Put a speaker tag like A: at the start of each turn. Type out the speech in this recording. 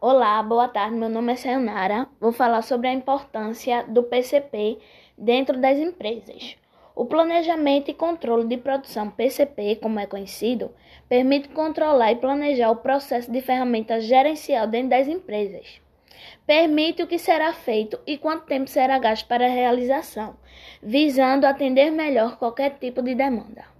A: Olá, boa tarde. Meu nome é Sayonara. Vou falar sobre a importância do PCP dentro das empresas. O planejamento e controle de produção PCP, como é conhecido, permite controlar e planejar o processo de ferramenta gerencial dentro das empresas. Permite o que será feito e quanto tempo será gasto para a realização, visando atender melhor qualquer tipo de demanda.